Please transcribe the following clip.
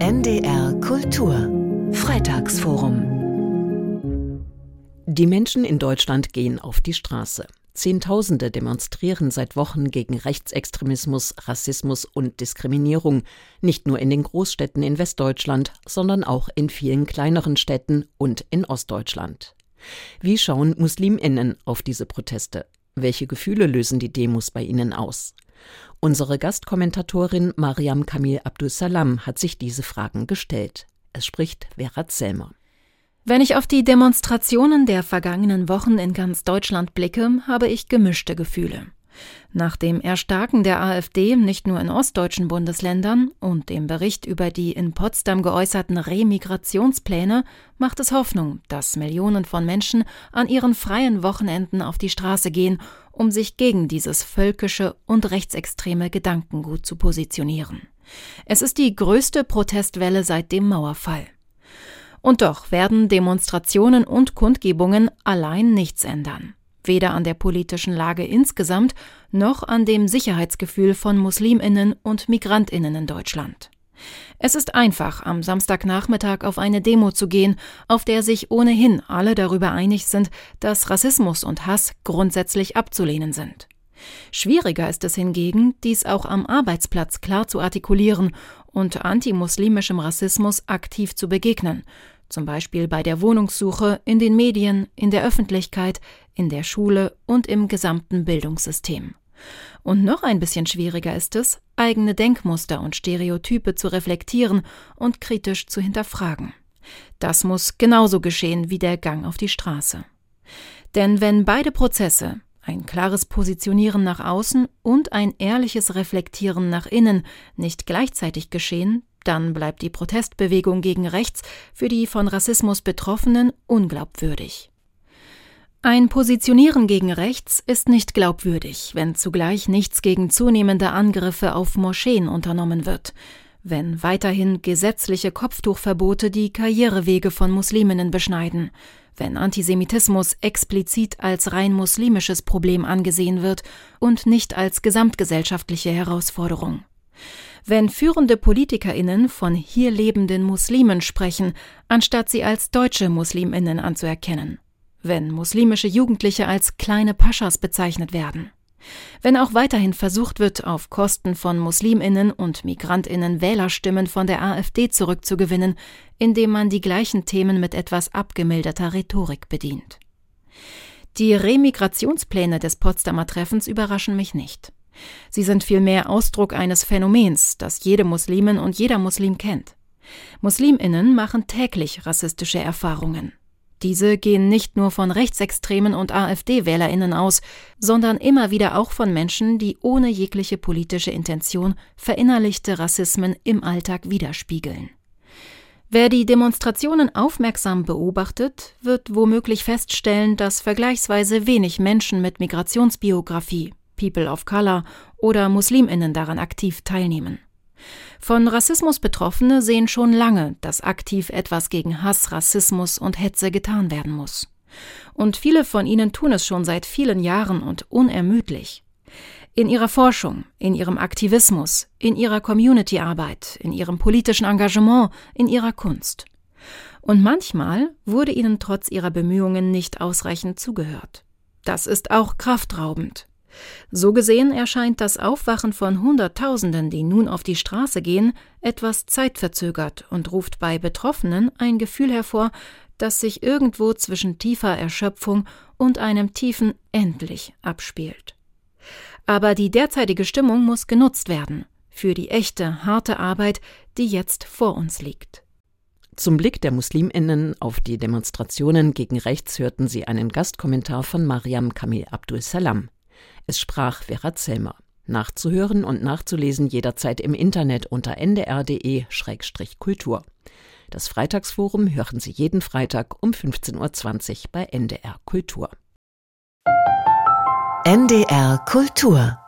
NDR Kultur Freitagsforum Die Menschen in Deutschland gehen auf die Straße. Zehntausende demonstrieren seit Wochen gegen Rechtsextremismus, Rassismus und Diskriminierung, nicht nur in den Großstädten in Westdeutschland, sondern auch in vielen kleineren Städten und in Ostdeutschland. Wie schauen Musliminnen auf diese Proteste? Welche Gefühle lösen die Demos bei ihnen aus? Unsere Gastkommentatorin Mariam Kamil Abdussalam hat sich diese Fragen gestellt. Es spricht Vera Zellmer. Wenn ich auf die Demonstrationen der vergangenen Wochen in ganz Deutschland blicke, habe ich gemischte Gefühle. Nach dem Erstarken der AfD nicht nur in ostdeutschen Bundesländern und dem Bericht über die in Potsdam geäußerten Remigrationspläne macht es Hoffnung, dass Millionen von Menschen an ihren freien Wochenenden auf die Straße gehen, um sich gegen dieses völkische und rechtsextreme Gedankengut zu positionieren. Es ist die größte Protestwelle seit dem Mauerfall. Und doch werden Demonstrationen und Kundgebungen allein nichts ändern weder an der politischen Lage insgesamt noch an dem Sicherheitsgefühl von Musliminnen und Migrantinnen in Deutschland. Es ist einfach, am Samstagnachmittag auf eine Demo zu gehen, auf der sich ohnehin alle darüber einig sind, dass Rassismus und Hass grundsätzlich abzulehnen sind. Schwieriger ist es hingegen, dies auch am Arbeitsplatz klar zu artikulieren und antimuslimischem Rassismus aktiv zu begegnen, zum Beispiel bei der Wohnungssuche, in den Medien, in der Öffentlichkeit, in der Schule und im gesamten Bildungssystem. Und noch ein bisschen schwieriger ist es, eigene Denkmuster und Stereotype zu reflektieren und kritisch zu hinterfragen. Das muss genauso geschehen wie der Gang auf die Straße. Denn wenn beide Prozesse, ein klares Positionieren nach außen und ein ehrliches Reflektieren nach innen, nicht gleichzeitig geschehen, dann bleibt die Protestbewegung gegen rechts für die von Rassismus Betroffenen unglaubwürdig. Ein Positionieren gegen rechts ist nicht glaubwürdig, wenn zugleich nichts gegen zunehmende Angriffe auf Moscheen unternommen wird, wenn weiterhin gesetzliche Kopftuchverbote die Karrierewege von Musliminnen beschneiden, wenn Antisemitismus explizit als rein muslimisches Problem angesehen wird und nicht als gesamtgesellschaftliche Herausforderung. Wenn führende Politikerinnen von hier lebenden Muslimen sprechen, anstatt sie als deutsche Musliminnen anzuerkennen. Wenn muslimische Jugendliche als kleine Paschas bezeichnet werden. Wenn auch weiterhin versucht wird, auf Kosten von Musliminnen und Migrantinnen Wählerstimmen von der AfD zurückzugewinnen, indem man die gleichen Themen mit etwas abgemilderter Rhetorik bedient. Die Remigrationspläne des Potsdamer Treffens überraschen mich nicht. Sie sind vielmehr Ausdruck eines Phänomens, das jede Muslimin und jeder Muslim kennt. Musliminnen machen täglich rassistische Erfahrungen. Diese gehen nicht nur von Rechtsextremen und AfD-Wählerinnen aus, sondern immer wieder auch von Menschen, die ohne jegliche politische Intention verinnerlichte Rassismen im Alltag widerspiegeln. Wer die Demonstrationen aufmerksam beobachtet, wird womöglich feststellen, dass vergleichsweise wenig Menschen mit Migrationsbiografie, People of Color oder Musliminnen daran aktiv teilnehmen. Von Rassismus Betroffene sehen schon lange, dass aktiv etwas gegen Hass, Rassismus und Hetze getan werden muss. Und viele von ihnen tun es schon seit vielen Jahren und unermüdlich. In ihrer Forschung, in ihrem Aktivismus, in ihrer Community-Arbeit, in ihrem politischen Engagement, in ihrer Kunst. Und manchmal wurde ihnen trotz ihrer Bemühungen nicht ausreichend zugehört. Das ist auch kraftraubend. So gesehen erscheint das Aufwachen von Hunderttausenden, die nun auf die Straße gehen, etwas zeitverzögert und ruft bei Betroffenen ein Gefühl hervor, das sich irgendwo zwischen tiefer Erschöpfung und einem tiefen Endlich abspielt. Aber die derzeitige Stimmung muss genutzt werden für die echte, harte Arbeit, die jetzt vor uns liegt. Zum Blick der Musliminnen auf die Demonstrationen gegen rechts hörten Sie einen Gastkommentar von Mariam Kamil Abdul Salam. Es sprach Vera Zellmer. Nachzuhören und nachzulesen jederzeit im Internet unter ndr.de-kultur. Das Freitagsforum hören Sie jeden Freitag um 15.20 Uhr bei NDR Kultur. NDR Kultur